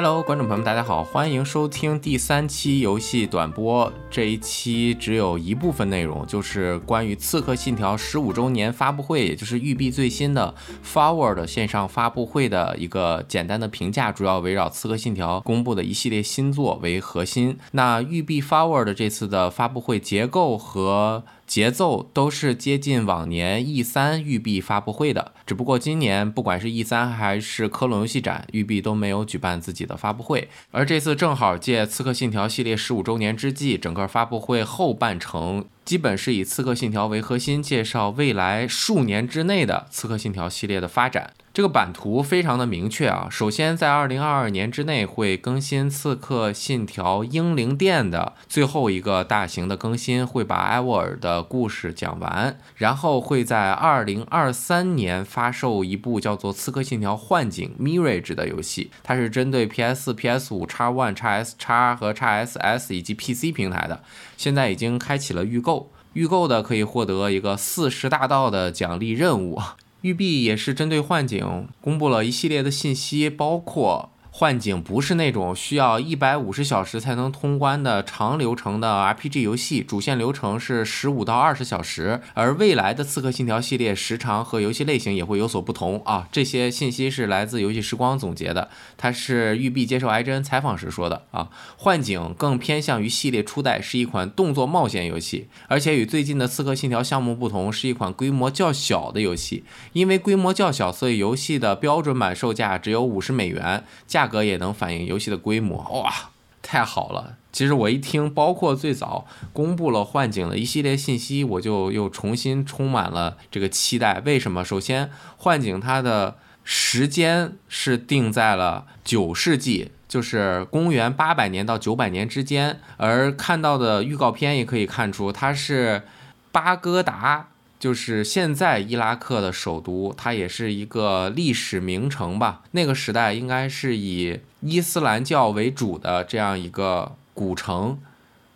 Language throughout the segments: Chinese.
Hello，观众朋友们，大家好，欢迎收听第三期游戏短播。这一期只有一部分内容，就是关于《刺客信条》十五周年发布会，也就是育碧最新的 Forward 线上发布会的一个简单的评价，主要围绕《刺客信条》公布的一系列新作为核心。那育碧 Forward 这次的发布会结构和节奏都是接近往年 E 三育碧发布会的，只不过今年不管是 E 三还是科隆游戏展，育碧都没有举办自己的发布会。而这次正好借《刺客信条》系列十五周年之际，整个发布会后半程基本是以《刺客信条》为核心，介绍未来数年之内的《刺客信条》系列的发展。这个版图非常的明确啊，首先在二零二二年之内会更新《刺客信条：英灵殿》的最后一个大型的更新，会把艾沃尔的故事讲完，然后会在二零二三年发售一部叫做《刺客信条：幻景 Mirage》的游戏，它是针对 PS、PS 五、X One、X S、X 和 X SS 以及 PC 平台的，现在已经开启了预购，预购的可以获得一个四十大道的奖励任务。育碧也是针对幻景公布了一系列的信息，包括幻景不是那种需要一百五十小时才能通关的长流程的 RPG 游戏，主线流程是十五到二十小时，而未来的刺客信条系列时长和游戏类型也会有所不同啊。这些信息是来自游戏时光总结的，它是育碧接受 IGN 采访时说的啊。幻景更偏向于系列初代，是一款动作冒险游戏，而且与最近的刺客信条项目不同，是一款规模较小的游戏。因为规模较小，所以游戏的标准版售价只有五十美元，价格也能反映游戏的规模。哇，太好了！其实我一听，包括最早公布了幻景的一系列信息，我就又重新充满了这个期待。为什么？首先，幻景它的时间是定在了九世纪。就是公元八百年到九百年之间，而看到的预告片也可以看出，它是巴格达，就是现在伊拉克的首都，它也是一个历史名城吧。那个时代应该是以伊斯兰教为主的这样一个古城，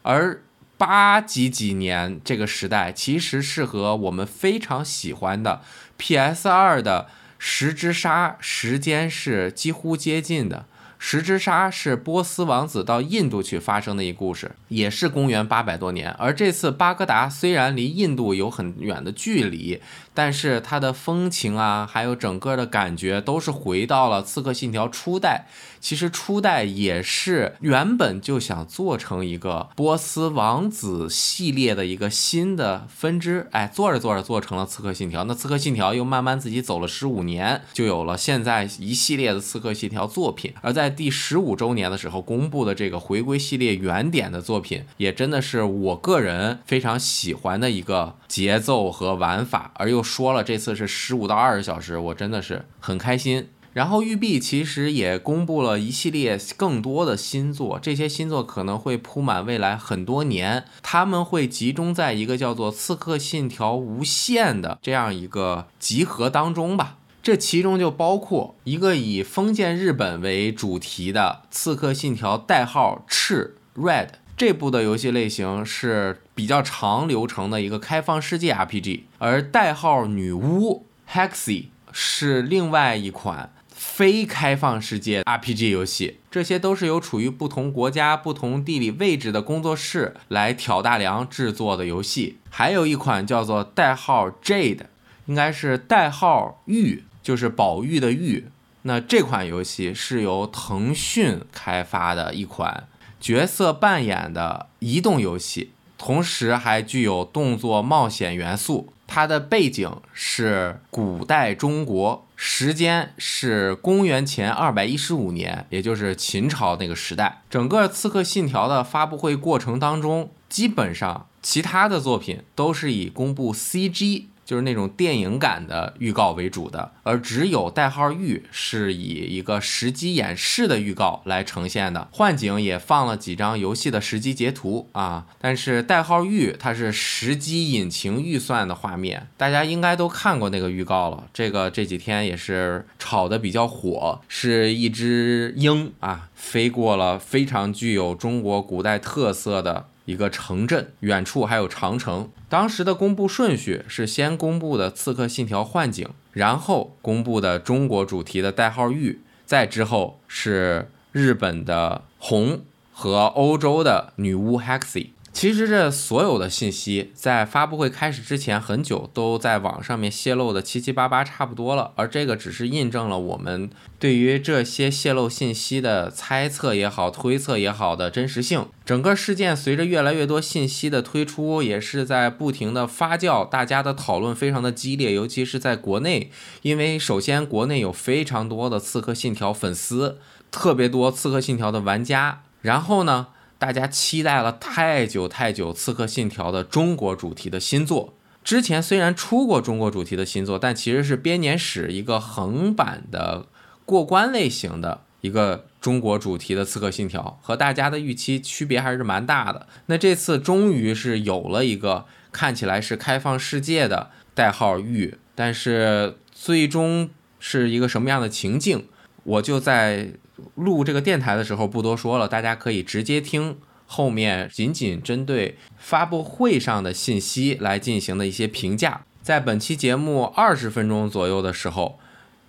而八几几年这个时代其实是和我们非常喜欢的 PS 二的十之沙时间是几乎接近的。十之沙是波斯王子到印度去发生的一故事，也是公元八百多年。而这次巴格达虽然离印度有很远的距离，但是它的风情啊，还有整个的感觉都是回到了刺客信条初代。其实初代也是原本就想做成一个波斯王子系列的一个新的分支，哎，做着做着做成了刺客信条。那刺客信条又慢慢自己走了十五年，就有了现在一系列的刺客信条作品。而在第十五周年的时候公布的这个回归系列原点的作品，也真的是我个人非常喜欢的一个节奏和玩法。而又说了这次是十五到二十小时，我真的是很开心。然后育碧其实也公布了一系列更多的新作，这些新作可能会铺满未来很多年，他们会集中在一个叫做《刺客信条：无限》的这样一个集合当中吧。这其中就包括一个以封建日本为主题的《刺客信条：代号赤 Red》这部的游戏类型是比较长流程的一个开放世界 RPG，而《代号女巫》Hexy 是另外一款。非开放世界 RPG 游戏，这些都是由处于不同国家、不同地理位置的工作室来挑大梁制作的游戏。还有一款叫做代号 Jade，应该是代号玉，就是宝玉的玉。那这款游戏是由腾讯开发的一款角色扮演的移动游戏，同时还具有动作冒险元素。它的背景是古代中国。时间是公元前二百一十五年，也就是秦朝那个时代。整个《刺客信条》的发布会过程当中，基本上其他的作品都是以公布 CG。就是那种电影感的预告为主的，而只有代号玉是以一个实机演示的预告来呈现的。幻景也放了几张游戏的实机截图啊，但是代号玉它是实机引擎预算的画面，大家应该都看过那个预告了。这个这几天也是炒的比较火，是一只鹰啊飞过了非常具有中国古代特色的。一个城镇，远处还有长城。当时的公布顺序是先公布的《刺客信条：幻景》，然后公布的中国主题的代号玉，再之后是日本的红和欧洲的女巫 Hexy。其实这所有的信息在发布会开始之前很久都在网上面泄露的七七八八差不多了，而这个只是印证了我们对于这些泄露信息的猜测也好、推测也好的真实性。整个事件随着越来越多信息的推出，也是在不停的发酵，大家的讨论非常的激烈，尤其是在国内，因为首先国内有非常多的《刺客信条》粉丝，特别多《刺客信条》的玩家，然后呢。大家期待了太久太久，《刺客信条》的中国主题的新作。之前虽然出过中国主题的新作，但其实是编年史一个横版的过关类型的一个中国主题的《刺客信条》，和大家的预期区别还是蛮大的。那这次终于是有了一个看起来是开放世界的代号“域”，但是最终是一个什么样的情境，我就在。录这个电台的时候不多说了，大家可以直接听后面仅仅针对发布会上的信息来进行的一些评价。在本期节目二十分钟左右的时候，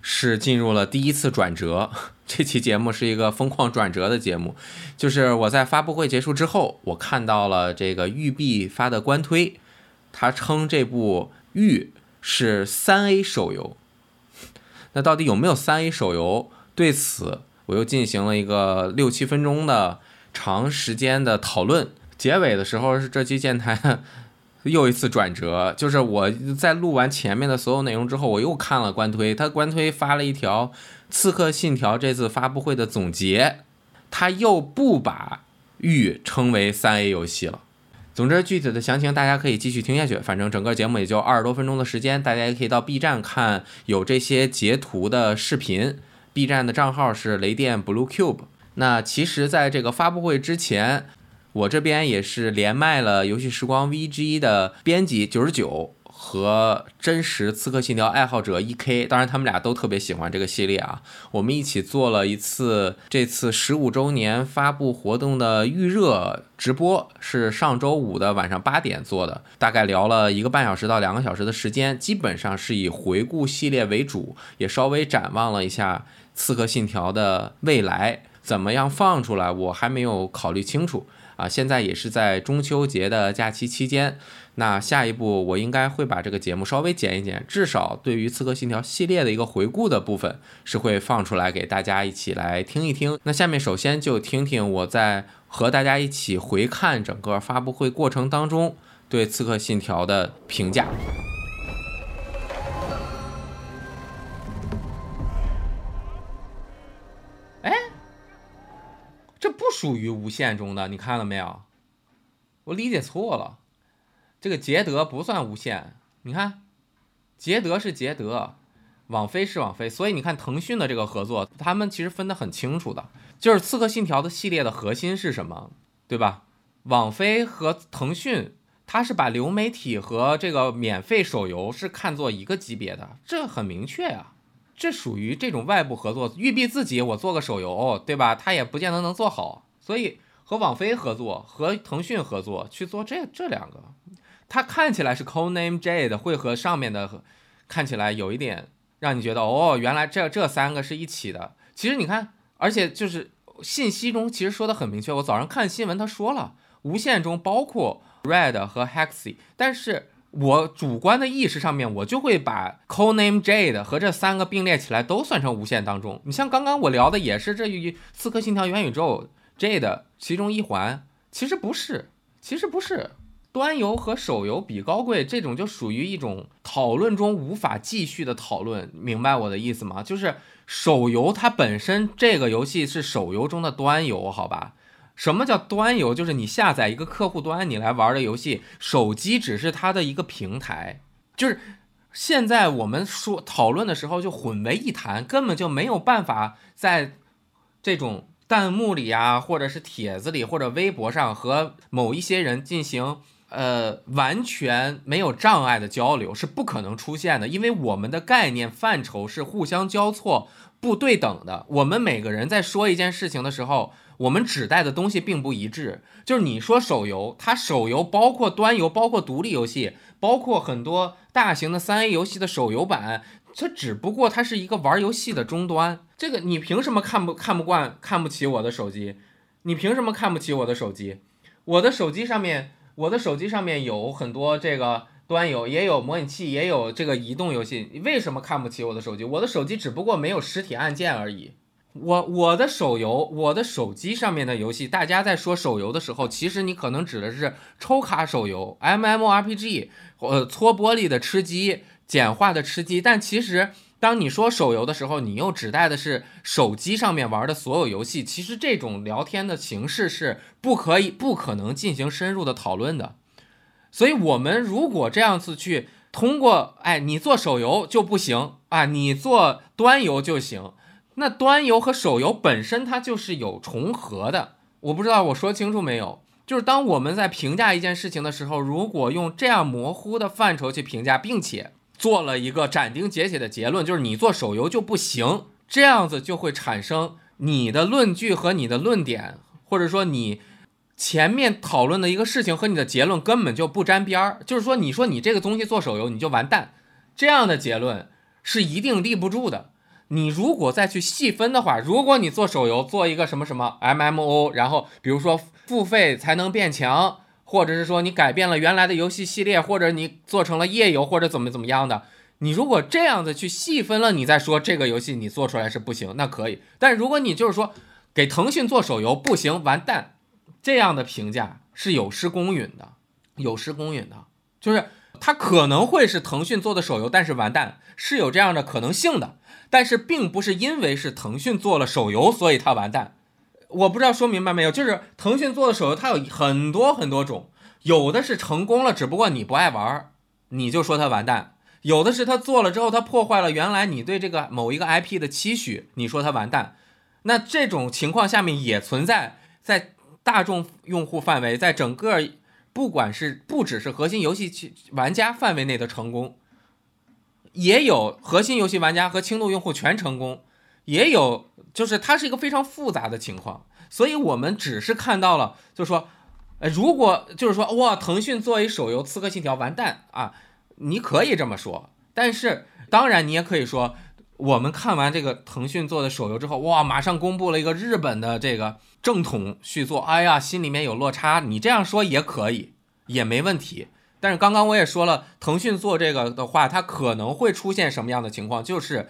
是进入了第一次转折。这期节目是一个疯狂转折的节目，就是我在发布会结束之后，我看到了这个育碧发的官推，他称这部《育》是三 A 手游。那到底有没有三 A 手游？对此。我又进行了一个六七分钟的长时间的讨论，结尾的时候是这期电台又一次转折，就是我在录完前面的所有内容之后，我又看了官推，他官推发了一条《刺客信条》这次发布会的总结，他又不把《域》称为三 A 游戏了。总之，具体的详情大家可以继续听下去，反正整个节目也就二十多分钟的时间，大家也可以到 B 站看有这些截图的视频。B 站的账号是雷电 Blue Cube。那其实，在这个发布会之前，我这边也是连麦了游戏时光 VG 的编辑九十九和真实刺客信条爱好者 EK。当然，他们俩都特别喜欢这个系列啊。我们一起做了一次这次十五周年发布活动的预热直播，是上周五的晚上八点做的，大概聊了一个半小时到两个小时的时间，基本上是以回顾系列为主，也稍微展望了一下。刺客信条的未来怎么样放出来？我还没有考虑清楚啊！现在也是在中秋节的假期期间，那下一步我应该会把这个节目稍微剪一剪，至少对于刺客信条系列的一个回顾的部分是会放出来给大家一起来听一听。那下面首先就听听我在和大家一起回看整个发布会过程当中对刺客信条的评价。属于无限中的，你看了没有？我理解错了，这个捷德不算无限。你看，捷德是捷德，网飞是网飞，所以你看腾讯的这个合作，他们其实分得很清楚的。就是《刺客信条》的系列的核心是什么，对吧？网飞和腾讯，它是把流媒体和这个免费手游是看作一个级别的，这很明确呀。这属于这种外部合作，育碧自己我做个手游，对吧？他也不见得能做好，所以和网飞合作，和腾讯合作去做这这两个，它看起来是 Code Name Jade 会和上面的看起来有一点让你觉得哦，原来这这三个是一起的。其实你看，而且就是信息中其实说的很明确，我早上看新闻他说了，无限中包括 Red 和 Hexy，但是。我主观的意识上面，我就会把 Code Name Jade 和这三个并列起来，都算成无限当中。你像刚刚我聊的也是这一《刺客信条：元宇宙》Jade 其中一环，其实不是，其实不是。端游和手游比高贵，这种就属于一种讨论中无法继续的讨论，明白我的意思吗？就是手游它本身这个游戏是手游中的端游，好吧？什么叫端游？就是你下载一个客户端，你来玩的游戏，手机只是它的一个平台。就是现在我们说讨论的时候就混为一谈，根本就没有办法在这种弹幕里啊，或者是帖子里，或者微博上和某一些人进行呃，完全没有障碍的交流是不可能出现的，因为我们的概念范畴是互相交错、不对等的。我们每个人在说一件事情的时候，我们指代的东西并不一致。就是你说手游，它手游包括端游，包括独立游戏，包括很多大型的三 A 游戏的手游版，它只不过它是一个玩游戏的终端。这个你凭什么看不看不惯、看不起我的手机？你凭什么看不起我的手机？我的手机上面。我的手机上面有很多这个端游，也有模拟器，也有这个移动游戏。你为什么看不起我的手机？我的手机只不过没有实体按键而已。我我的手游，我的手机上面的游戏，大家在说手游的时候，其实你可能指的是抽卡手游、MMORPG，呃，搓玻璃的吃鸡、简化的吃鸡，但其实。当你说手游的时候，你又指代的是手机上面玩的所有游戏。其实这种聊天的形式是不可以、不可能进行深入的讨论的。所以，我们如果这样子去通过，哎，你做手游就不行啊，你做端游就行。那端游和手游本身它就是有重合的。我不知道我说清楚没有？就是当我们在评价一件事情的时候，如果用这样模糊的范畴去评价，并且。做了一个斩钉截铁的结论，就是你做手游就不行，这样子就会产生你的论据和你的论点，或者说你前面讨论的一个事情和你的结论根本就不沾边儿。就是说，你说你这个东西做手游你就完蛋，这样的结论是一定立不住的。你如果再去细分的话，如果你做手游做一个什么什么 MMO，然后比如说付费才能变强。或者是说你改变了原来的游戏系列，或者你做成了页游，或者怎么怎么样的，你如果这样子去细分了，你再说这个游戏你做出来是不行，那可以。但如果你就是说给腾讯做手游不行，完蛋，这样的评价是有失公允的，有失公允的，就是它可能会是腾讯做的手游，但是完蛋是有这样的可能性的，但是并不是因为是腾讯做了手游，所以它完蛋。我不知道说明白没有，就是腾讯做的手游，它有很多很多种，有的是成功了，只不过你不爱玩，你就说它完蛋；有的是它做了之后，它破坏了原来你对这个某一个 IP 的期许，你说它完蛋。那这种情况下面也存在在大众用户范围，在整个不管是不只是核心游戏玩家范围内的成功，也有核心游戏玩家和轻度用户全成功。也有，就是它是一个非常复杂的情况，所以我们只是看到了，就是说，呃，如果就是说，哇，腾讯作为手游《刺客信条》完蛋啊，你可以这么说，但是当然你也可以说，我们看完这个腾讯做的手游之后，哇，马上公布了一个日本的这个正统续作，哎呀，心里面有落差，你这样说也可以，也没问题。但是刚刚我也说了，腾讯做这个的话，它可能会出现什么样的情况，就是。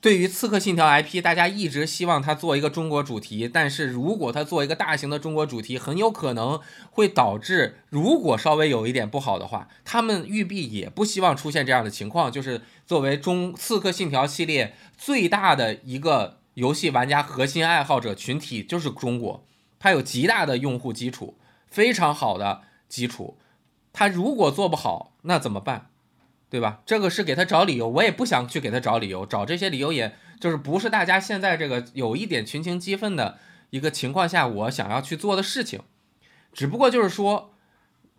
对于《刺客信条》IP，大家一直希望它做一个中国主题，但是如果它做一个大型的中国主题，很有可能会导致，如果稍微有一点不好的话，他们育碧也不希望出现这样的情况。就是作为中《刺客信条》系列最大的一个游戏玩家核心爱好者群体，就是中国，它有极大的用户基础，非常好的基础。他如果做不好，那怎么办？对吧？这个是给他找理由，我也不想去给他找理由，找这些理由也就是不是大家现在这个有一点群情激愤的一个情况下，我想要去做的事情。只不过就是说，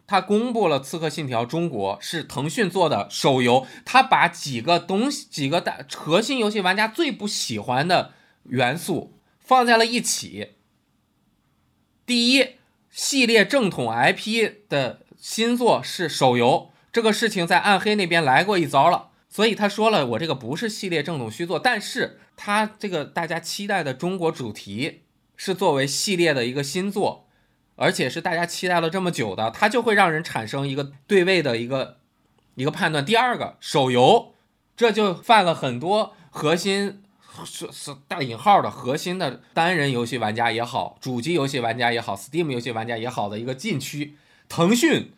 他公布了《刺客信条：中国》是腾讯做的手游，他把几个东西、几个大核心游戏玩家最不喜欢的元素放在了一起。第一，系列正统 IP 的新作是手游。这个事情在暗黑那边来过一遭了，所以他说了，我这个不是系列正统续作，但是他这个大家期待的中国主题是作为系列的一个新作，而且是大家期待了这么久的，它就会让人产生一个对位的一个一个判断。第二个手游，这就犯了很多核心是是带引号的核心的单人游戏玩家也好，主机游戏玩家也好，Steam 游戏玩家也好的一个禁区，腾讯。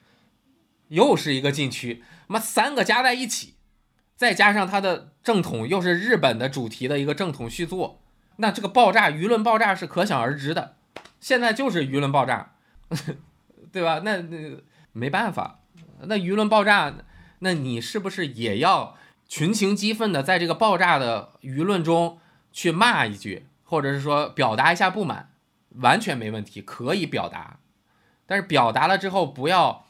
又是一个禁区，妈三个加在一起，再加上它的正统又是日本的主题的一个正统续作，那这个爆炸舆论爆炸是可想而知的。现在就是舆论爆炸，对吧？那那没办法，那舆论爆炸，那你是不是也要群情激愤的在这个爆炸的舆论中去骂一句，或者是说表达一下不满，完全没问题，可以表达，但是表达了之后不要。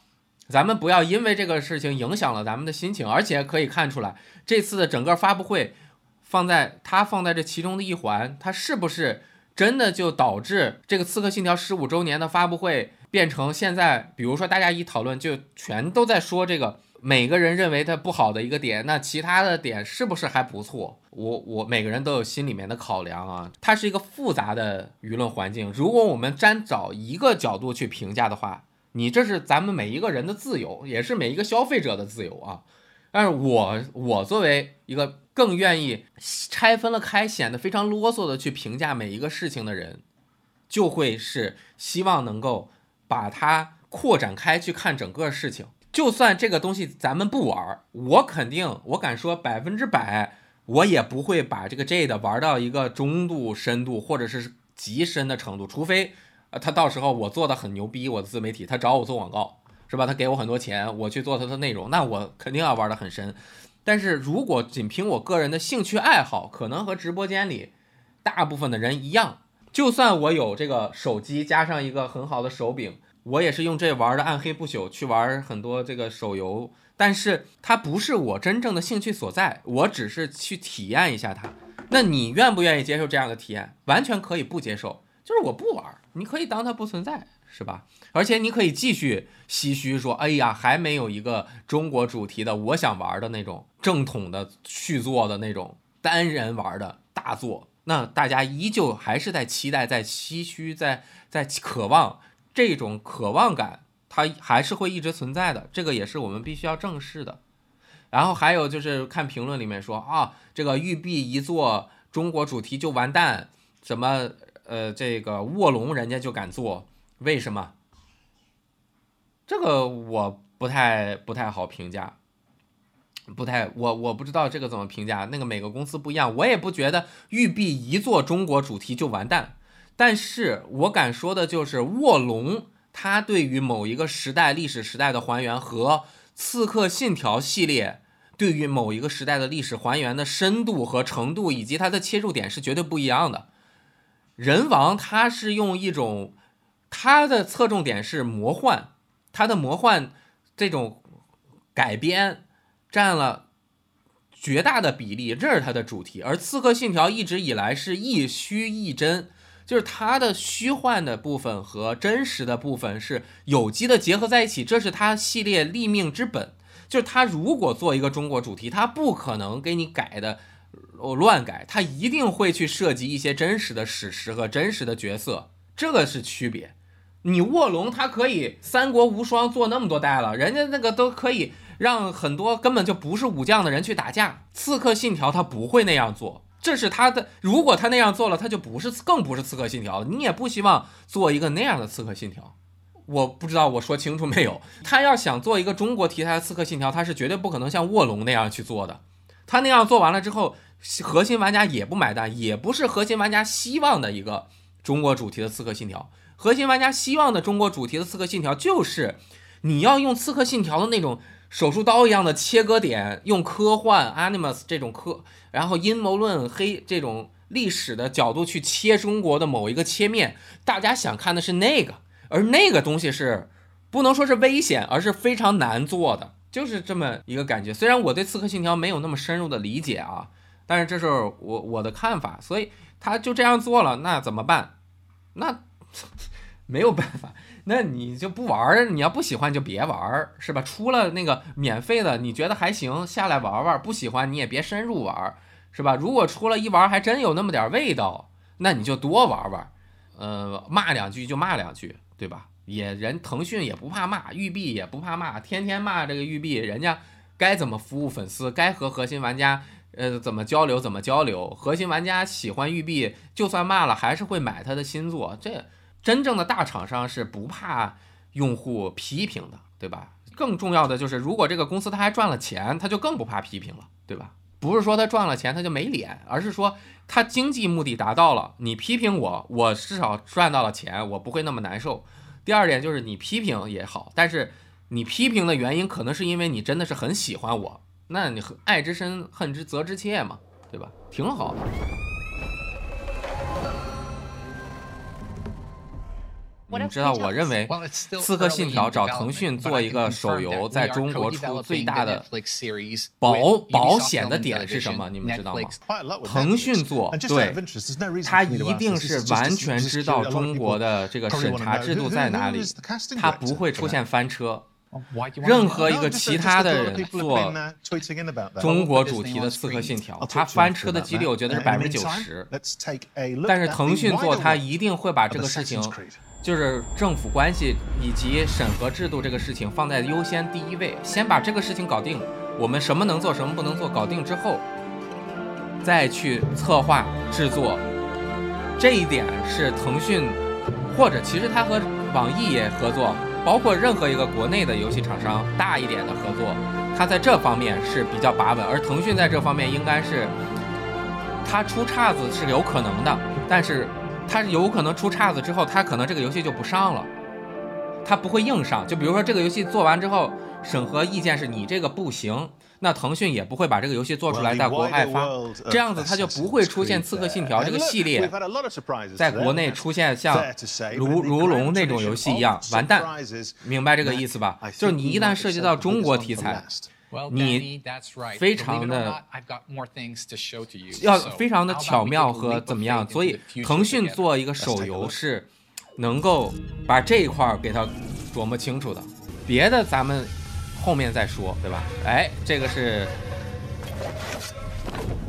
咱们不要因为这个事情影响了咱们的心情，而且可以看出来，这次的整个发布会放在它放在这其中的一环，它是不是真的就导致这个《刺客信条》十五周年的发布会变成现在，比如说大家一讨论就全都在说这个。每个人认为它不好的一个点，那其他的点是不是还不错？我我每个人都有心里面的考量啊。它是一个复杂的舆论环境，如果我们单找一个角度去评价的话，你这是咱们每一个人的自由，也是每一个消费者的自由啊。但是我我作为一个更愿意拆分了开，显得非常啰嗦的去评价每一个事情的人，就会是希望能够把它扩展开去看整个事情。就算这个东西咱们不玩，我肯定，我敢说百分之百，我也不会把这个 J 的玩到一个中度深度或者是极深的程度，除非，呃，他到时候我做的很牛逼，我的自媒体，他找我做广告，是吧？他给我很多钱，我去做他的内容，那我肯定要玩的很深。但是如果仅凭我个人的兴趣爱好，可能和直播间里大部分的人一样，就算我有这个手机加上一个很好的手柄。我也是用这玩的暗黑不朽去玩很多这个手游，但是它不是我真正的兴趣所在，我只是去体验一下它。那你愿不愿意接受这样的体验？完全可以不接受，就是我不玩，你可以当它不存在，是吧？而且你可以继续唏嘘说，哎呀，还没有一个中国主题的我想玩的那种正统的续作的那种单人玩的大作。那大家依旧还是在期待，在唏嘘，在在渴望。这种渴望感，它还是会一直存在的，这个也是我们必须要正视的。然后还有就是看评论里面说啊，这个育碧一做中国主题就完蛋，什么呃这个卧龙人家就敢做，为什么？这个我不太不太好评价，不太我我不知道这个怎么评价，那个每个公司不一样，我也不觉得育碧一做中国主题就完蛋。但是我敢说的就是，卧龙它对于某一个时代历史时代的还原和刺客信条系列对于某一个时代的历史还原的深度和程度，以及它的切入点是绝对不一样的。人王它是用一种它的侧重点是魔幻，它的魔幻这种改编占了绝大的比例，这是它的主题。而刺客信条一直以来是亦虚亦真。就是它的虚幻的部分和真实的部分是有机的结合在一起，这是它系列立命之本。就是它如果做一个中国主题，它不可能给你改的乱改，它一定会去涉及一些真实的史实和真实的角色，这个是区别。你卧龙它可以三国无双做那么多代了，人家那个都可以让很多根本就不是武将的人去打架。刺客信条它不会那样做。这是他的，如果他那样做了，他就不是，更不是刺客信条。你也不希望做一个那样的刺客信条。我不知道我说清楚没有？他要想做一个中国题材的刺客信条，他是绝对不可能像卧龙那样去做的。他那样做完了之后，核心玩家也不买单，也不是核心玩家希望的一个中国主题的刺客信条。核心玩家希望的中国主题的刺客信条，就是你要用刺客信条的那种。手术刀一样的切割点，用科幻 Animus 这种科，然后阴谋论黑这种历史的角度去切中国的某一个切面，大家想看的是那个，而那个东西是不能说是危险，而是非常难做的，就是这么一个感觉。虽然我对刺客信条没有那么深入的理解啊，但是这是我我的看法，所以他就这样做了，那怎么办？那 没有办法。那你就不玩儿，你要不喜欢就别玩儿，是吧？出了那个免费的，你觉得还行，下来玩玩；不喜欢你也别深入玩，是吧？如果出了一玩还真有那么点味道，那你就多玩玩，呃，骂两句就骂两句，对吧？也人腾讯也不怕骂，育碧也不怕骂，天天骂这个育碧，人家该怎么服务粉丝，该和核心玩家呃怎么交流怎么交流，核心玩家喜欢育碧，就算骂了还是会买他的新作，这。真正的大厂商是不怕用户批评的，对吧？更重要的就是，如果这个公司他还赚了钱，他就更不怕批评了，对吧？不是说他赚了钱他就没脸，而是说他经济目的达到了，你批评我，我至少赚到了钱，我不会那么难受。第二点就是你批评也好，但是你批评的原因可能是因为你真的是很喜欢我，那你爱之深恨之责之切嘛，对吧？挺好的。你知道，我认为《刺客信条》找腾讯做一个手游，在中国出最大的保保险的点是什么？你们知道吗？腾讯做，对，他一定是完全知道中国的这个审查制度在哪里，他不会出现翻车。任何一个其他的人做中国主题的《刺客信条》，他翻车的几率我觉得是百分之九十。但是腾讯做，他一定会把这个事情，就是政府关系以及审核制度这个事情放在优先第一位，先把这个事情搞定。我们什么能做，什么不能做，搞定之后，再去策划制作。这一点是腾讯，或者其实他和网易也合作。包括任何一个国内的游戏厂商大一点的合作，它在这方面是比较把稳，而腾讯在这方面应该是，它出岔子是有可能的，但是它有可能出岔子之后，它可能这个游戏就不上了，它不会硬上。就比如说这个游戏做完之后，审核意见是你这个不行。那腾讯也不会把这个游戏做出来在国外发，这样子它就不会出现《刺客信条》这个系列在国内出现像如如龙那种游戏一样完蛋，明白这个意思吧？就是你一旦涉及到中国题材，你非常的要非常的巧妙和怎么样？所以腾讯做一个手游是能够把这一块给它琢磨清楚的，别的咱们。后面再说，对吧？哎，这个是，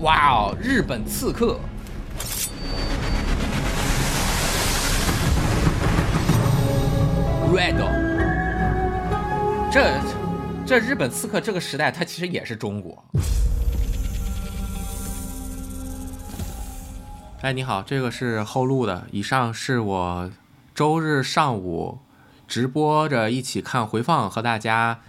哇哦，日本刺客，Red，这这日本刺客这个时代，它其实也是中国。哎，你好，这个是后录的，以上是我周日上午直播着一起看回放和大家。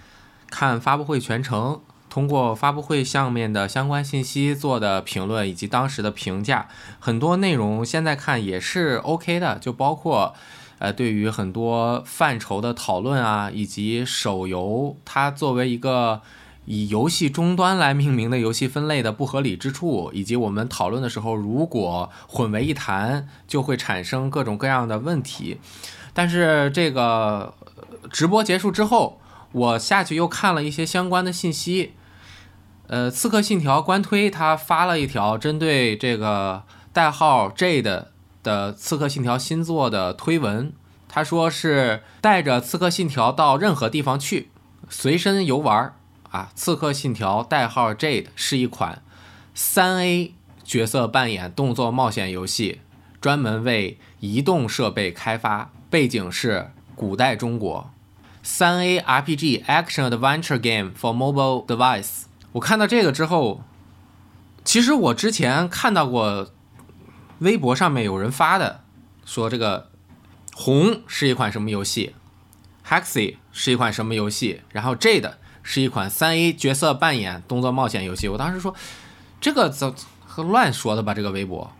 看发布会全程，通过发布会上面的相关信息做的评论以及当时的评价，很多内容现在看也是 OK 的，就包括，呃，对于很多范畴的讨论啊，以及手游它作为一个以游戏终端来命名的游戏分类的不合理之处，以及我们讨论的时候如果混为一谈，就会产生各种各样的问题。但是这个直播结束之后。我下去又看了一些相关的信息，呃，《刺客信条》官推他发了一条针对这个代号 J 的《的刺客信条》新作的推文，他说是带着《刺客信条》到任何地方去，随身游玩啊，《刺客信条》代号 Jade 是一款三 A 角色扮演动作冒险游戏，专门为移动设备开发，背景是古代中国。三 A RPG Action Adventure Game for Mobile Device。我看到这个之后，其实我之前看到过微博上面有人发的，说这个红是一款什么游戏，Hexy 是一款什么游戏，然后 Jade 是一款三 A 角色扮演动作冒险游戏。我当时说，这个怎和乱说的吧？这个微博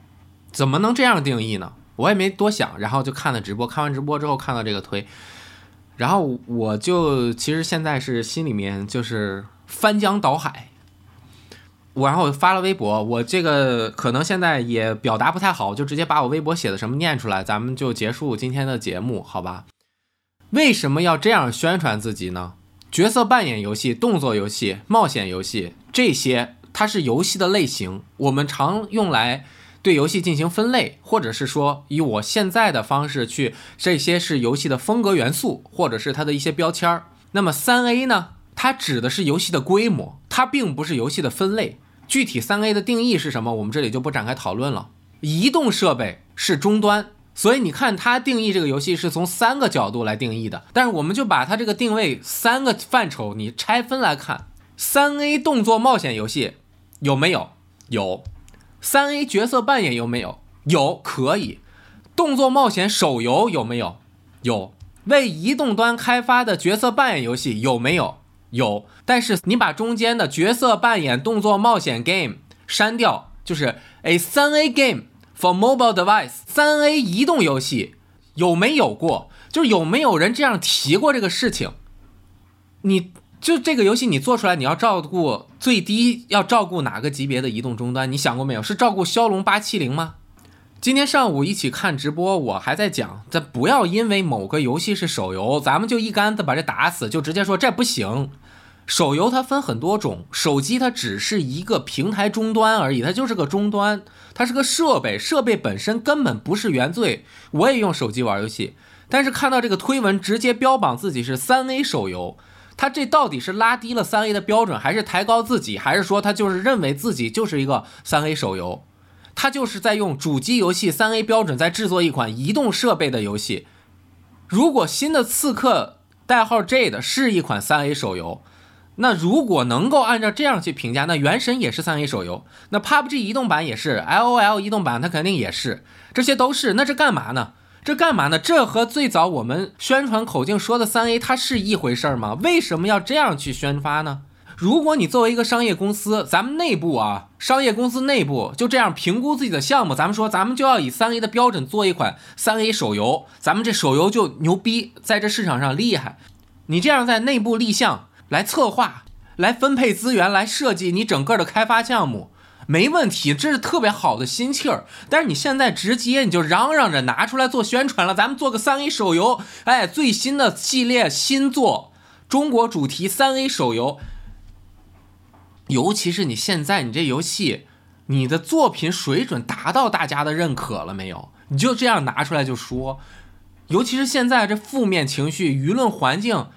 怎么能这样定义呢？我也没多想，然后就看了直播。看完直播之后，看到这个推。然后我就其实现在是心里面就是翻江倒海，我然后发了微博，我这个可能现在也表达不太好，就直接把我微博写的什么念出来，咱们就结束今天的节目，好吧？为什么要这样宣传自己呢？角色扮演游戏、动作游戏、冒险游戏这些，它是游戏的类型，我们常用来。对游戏进行分类，或者是说以我现在的方式去，这些是游戏的风格元素，或者是它的一些标签儿。那么三 A 呢？它指的是游戏的规模，它并不是游戏的分类。具体三 A 的定义是什么？我们这里就不展开讨论了。移动设备是终端，所以你看它定义这个游戏是从三个角度来定义的。但是我们就把它这个定位三个范畴，你拆分来看，三 A 动作冒险游戏有没有？有。三 A 角色扮演有没有？有，可以。动作冒险手游有没有？有。为移动端开发的角色扮演游戏有没有？有。但是你把中间的角色扮演动作冒险 game 删掉，就是 A 三 A game for mobile device。三 A 移动游戏有没有过？就是有没有人这样提过这个事情？你。就这个游戏你做出来，你要照顾最低要照顾哪个级别的移动终端？你想过没有？是照顾骁龙八七零吗？今天上午一起看直播，我还在讲，咱不要因为某个游戏是手游，咱们就一竿子把这打死，就直接说这不行。手游它分很多种，手机它只是一个平台终端而已，它就是个终端，它是个设备，设备本身根本不是原罪。我也用手机玩游戏，但是看到这个推文直接标榜自己是三 A 手游，它这到底是拉低了三 A 的标准，还是抬高自己，还是说他就是认为自己就是一个三 A 手游？他就是在用主机游戏三 A 标准在制作一款移动设备的游戏。如果新的刺客代号 J 的是一款三 A 手游，那如果能够按照这样去评价，那原神也是三 A 手游，那 PUBG 移动版也是，LOL 移动版它肯定也是，这些都是。那这干嘛呢？这干嘛呢？这和最早我们宣传口径说的三 A 它是一回事吗？为什么要这样去宣发呢？如果你作为一个商业公司，咱们内部啊，商业公司内部就这样评估自己的项目，咱们说咱们就要以三 A 的标准做一款三 A 手游，咱们这手游就牛逼，在这市场上厉害。你这样在内部立项、来策划、来分配资源、来设计你整个的开发项目，没问题，这是特别好的心气儿。但是你现在直接你就嚷嚷着拿出来做宣传了，咱们做个三 A 手游，哎，最新的系列新作，中国主题三 A 手游。尤其是你现在，你这游戏，你的作品水准达到大家的认可了没有？你就这样拿出来就说，尤其是现在这负面情绪、舆论环境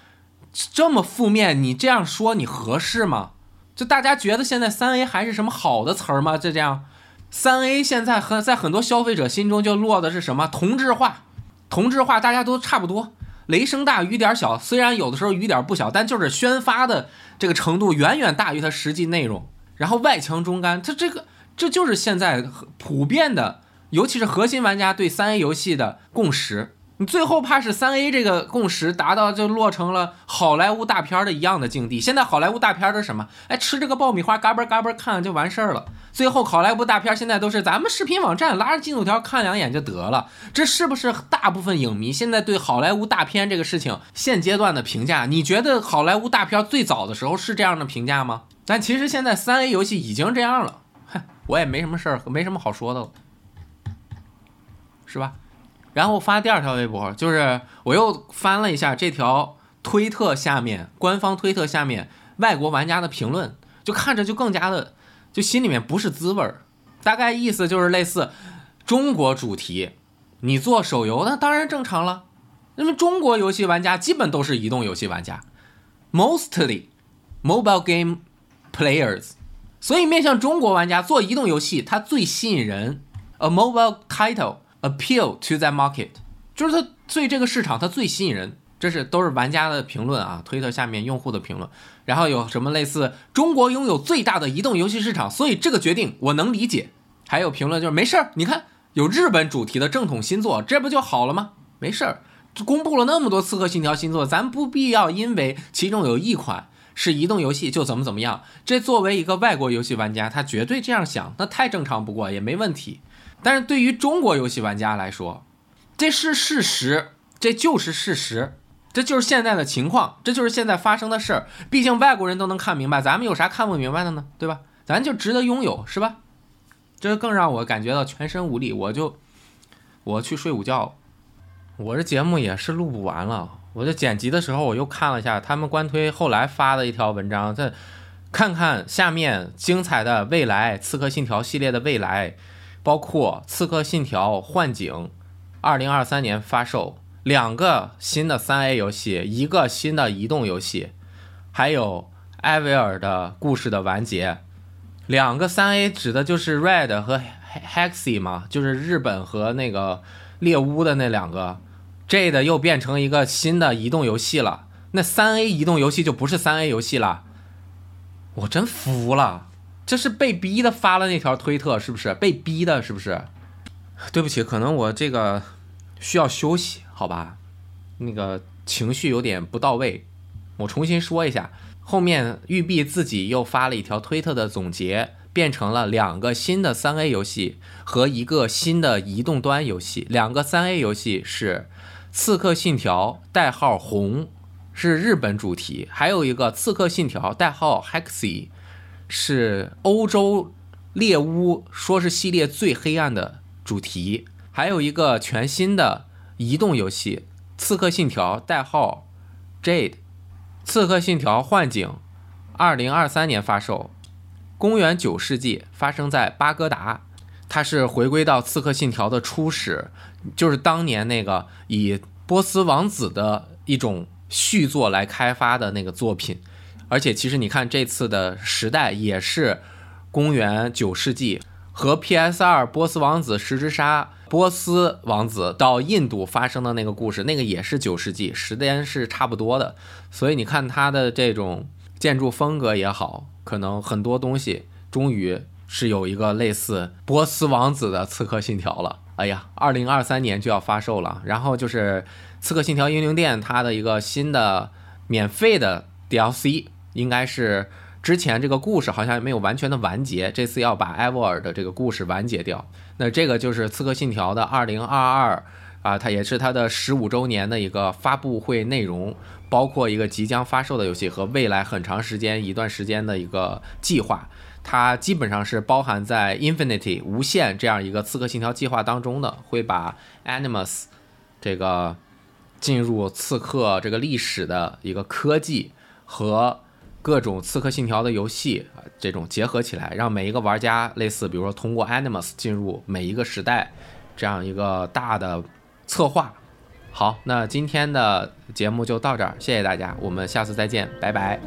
这么负面，你这样说你合适吗？就大家觉得现在三 A 还是什么好的词儿吗？就这样，三 A 现在很在很多消费者心中就落的是什么同质化？同质化大家都差不多。雷声大雨点小，虽然有的时候雨点不小，但就是宣发的这个程度远远大于它实际内容。然后外强中干，它这个这就是现在普遍的，尤其是核心玩家对三 A 游戏的共识。你最后怕是三 A 这个共识达到就落成了好莱坞大片的一样的境地。现在好莱坞大片都什么？哎，吃这个爆米花，嘎嘣嘎嘣看就完事儿了。最后好莱坞大片现在都是咱们视频网站拉着进度条看两眼就得了。这是不是大部分影迷现在对好莱坞大片这个事情现阶段的评价？你觉得好莱坞大片最早的时候是这样的评价吗？但其实现在三 A 游戏已经这样了。哼，我也没什么事儿，没什么好说的了，是吧？然后发第二条微博，就是我又翻了一下这条推特下面官方推特下面外国玩家的评论，就看着就更加的，就心里面不是滋味儿。大概意思就是类似中国主题，你做手游那当然正常了，因为中国游戏玩家基本都是移动游戏玩家，mostly mobile game players，所以面向中国玩家做移动游戏，它最吸引人，a mobile title。Appeal to that market，就是它对这个市场它最吸引人，这是都是玩家的评论啊，推特下面用户的评论。然后有什么类似中国拥有最大的移动游戏市场，所以这个决定我能理解。还有评论就是没事儿，你看有日本主题的正统新作，这不就好了吗？没事儿，公布了那么多刺客信条新作，咱不必要因为其中有一款是移动游戏就怎么怎么样。这作为一个外国游戏玩家，他绝对这样想，那太正常不过，也没问题。但是对于中国游戏玩家来说，这是事实，这就是事实，这就是现在的情况，这就是现在发生的事儿。毕竟外国人都能看明白，咱们有啥看不明白的呢？对吧？咱就值得拥有，是吧？这更让我感觉到全身无力，我就我去睡午觉。我这节目也是录不完了，我这剪辑的时候我又看了一下他们官推后来发的一条文章，再看看下面精彩的未来《刺客信条》系列的未来。包括《刺客信条：幻景》，二零二三年发售，两个新的三 A 游戏，一个新的移动游戏，还有艾维尔的故事的完结。两个三 A 指的就是 Red 和 Hexy 嘛，就是日本和那个猎巫的那两个。这的又变成一个新的移动游戏了，那三 A 移动游戏就不是三 A 游戏了。我真服了。这是被逼的发了那条推特，是不是被逼的？是不是？对不起，可能我这个需要休息，好吧？那个情绪有点不到位，我重新说一下。后面玉碧自己又发了一条推特的总结，变成了两个新的三 A 游戏和一个新的移动端游戏。两个三 A 游戏是《刺客信条》代号红，是日本主题；还有一个《刺客信条》代号 Hexy。是欧洲猎巫，说是系列最黑暗的主题，还有一个全新的移动游戏《刺客信条：代号 Jade》。《刺客信条：幻景》，二零二三年发售，公元九世纪，发生在巴格达。它是回归到《刺客信条》的初始，就是当年那个以波斯王子的一种续作来开发的那个作品。而且其实你看这次的时代也是公元九世纪，和 PS2 波斯王子十之杀波斯王子到印度发生的那个故事，那个也是九世纪，时间是差不多的。所以你看它的这种建筑风格也好，可能很多东西终于是有一个类似波斯王子的刺客信条了。哎呀，二零二三年就要发售了。然后就是刺客信条英灵殿它的一个新的免费的 DLC。应该是之前这个故事好像也没有完全的完结，这次要把艾沃尔的这个故事完结掉。那这个就是《刺客信条》的二零二二啊，它也是它的十五周年的一个发布会内容，包括一个即将发售的游戏和未来很长时间一段时间的一个计划。它基本上是包含在 Infinity 无限这样一个《刺客信条》计划当中的，会把 Animus 这个进入刺客这个历史的一个科技和各种刺客信条的游戏啊，这种结合起来，让每一个玩家类似，比如说通过 Animus 进入每一个时代，这样一个大的策划。好，那今天的节目就到这儿，谢谢大家，我们下次再见，拜拜。